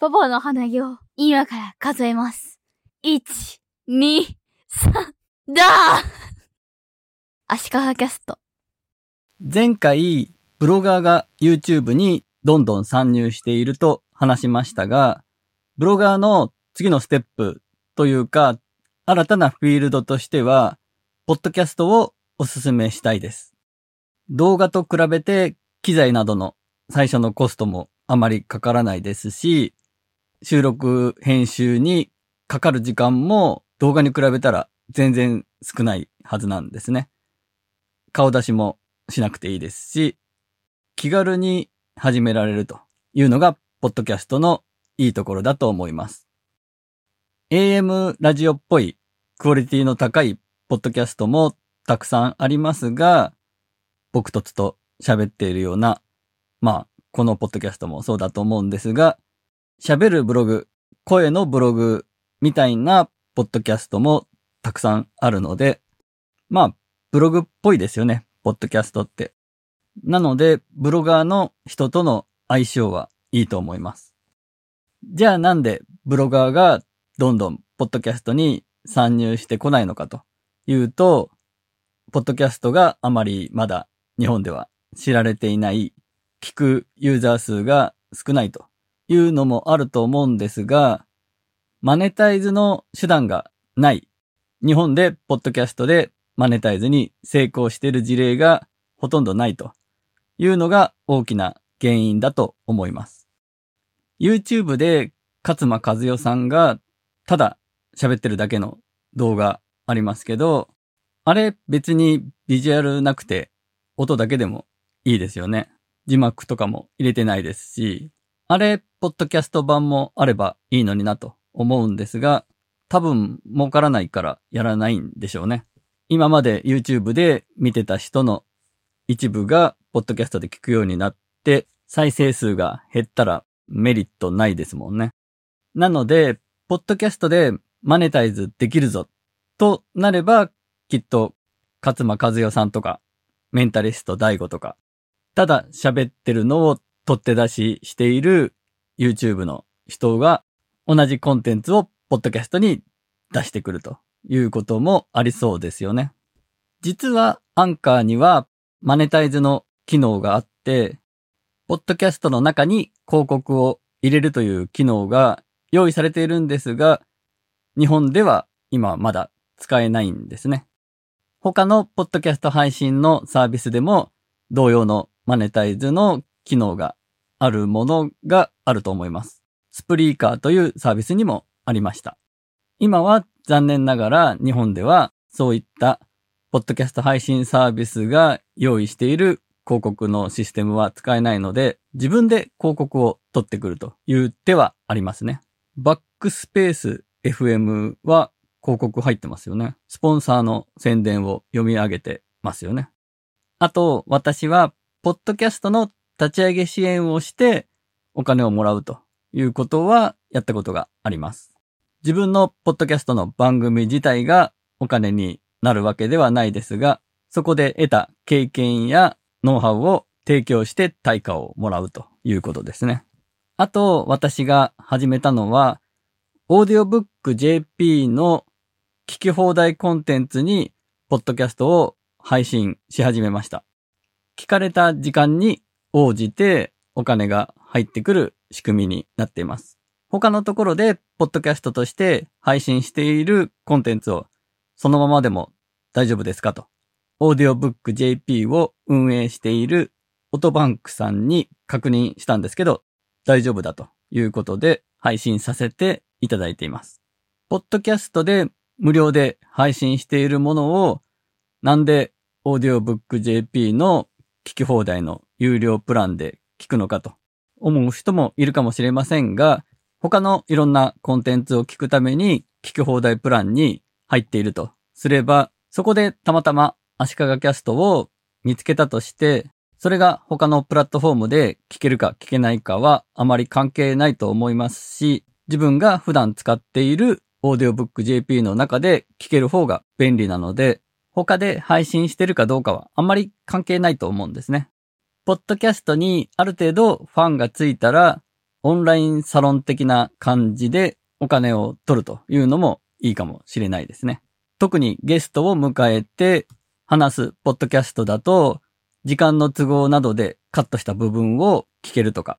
ポポの鼻毛を今から数えます。1、2、3、だー足利キャスト。前回、ブロガーが YouTube にどんどん参入していると話しましたが、ブロガーの次のステップというか、新たなフィールドとしては、ポッドキャストをお勧めしたいです。動画と比べて機材などの最初のコストもあまりかからないですし、収録編集にかかる時間も動画に比べたら全然少ないはずなんですね。顔出しもしなくていいですし、気軽に始められるというのが、ポッドキャストのいいところだと思います。AM ラジオっぽいクオリティの高いポッドキャストもたくさんありますが、僕とつと喋っているような、まあ、このポッドキャストもそうだと思うんですが、喋るブログ、声のブログみたいなポッドキャストもたくさんあるので、まあ、ブログっぽいですよね、ポッドキャストって。なので、ブロガーの人との相性はいいと思います。じゃあなんでブロガーがどんどんポッドキャストに参入してこないのかというと、ポッドキャストがあまりまだ日本では知られていない、聞くユーザー数が少ないというのもあると思うんですが、マネタイズの手段がない。日本でポッドキャストでマネタイズに成功している事例がほとんどないというのが大きな原因だと思います。YouTube で勝間和代さんがただ喋ってるだけの動画ありますけど、あれ別にビジュアルなくて音だけでもいいですよね。字幕とかも入れてないですし、あれ、ポッドキャスト版もあればいいのになと思うんですが、多分儲からないからやらないんでしょうね。今まで YouTube で見てた人の一部がポッドキャストで聞くようになって、再生数が減ったらメリットないですもんね。なので、ポッドキャストでマネタイズできるぞとなれば、きっと勝間和代さんとか、メンタリスト DAIGO とか、ただ喋ってるのを取って出ししている YouTube の人が同じコンテンツをポッドキャストに出してくるということもありそうですよね。実はアンカーにはマネタイズの機能があって、ポッドキャストの中に広告を入れるという機能が用意されているんですが、日本では今まだ使えないんですね。他のポッドキャスト配信のサービスでも同様のマネタイズの機能があるものがあると思います。スプリーカーというサービスにもありました。今は残念ながら日本ではそういったポッドキャスト配信サービスが用意している広告のシステムは使えないので、自分で広告を取ってくるという手はありますね。バックスペース FM は広告入ってますよね。スポンサーの宣伝を読み上げてますよね。あと、私は、ポッドキャストの立ち上げ支援をして、お金をもらうということはやったことがあります。自分のポッドキャストの番組自体がお金になるわけではないですが、そこで得た経験やノウハウを提供して対価をもらうということですね。あと、私が始めたのは、オーディオブック JP の聞き放題コンテンツに、ポッドキャストを配信し始めました。聞かれた時間に応じてお金が入ってくる仕組みになっています。他のところで、ポッドキャストとして配信しているコンテンツをそのままでも大丈夫ですかと。オーディオブック JP を運営しているオトバンクさんに確認したんですけど、大丈夫だということで配信させていただいています。ポッドキャストで無料で配信しているものを、なんでオーディオブック JP の聞き放題の有料プランで聞くのかと思う人もいるかもしれませんが、他のいろんなコンテンツを聞くために聞き放題プランに入っているとすれば、そこでたまたま足利キャストを見つけたとして、それが他のプラットフォームで聞けるか聞けないかはあまり関係ないと思いますし、自分が普段使っているオーディオブック JP の中で聞ける方が便利なので、他で配信してるかどうかはあまり関係ないと思うんですね。ポッドキャストにある程度ファンがついたら、オンラインサロン的な感じでお金を取るというのもいいかもしれないですね。特にゲストを迎えて話すポッドキャストだと、時間の都合などでカットした部分を聞けるとか、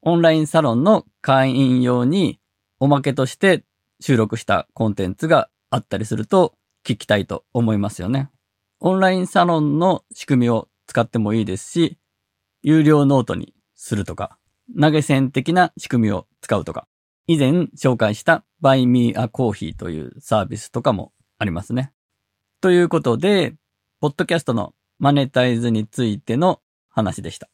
オンラインサロンの会員用におまけとして収録したコンテンツがあったりすると聞きたいと思いますよね。オンラインサロンの仕組みを使ってもいいですし、有料ノートにするとか、投げ銭的な仕組みを使うとか、以前紹介した Buy Me a Coffee というサービスとかもありますね。ということで、ポッドキャストのマネタイズについての話でした。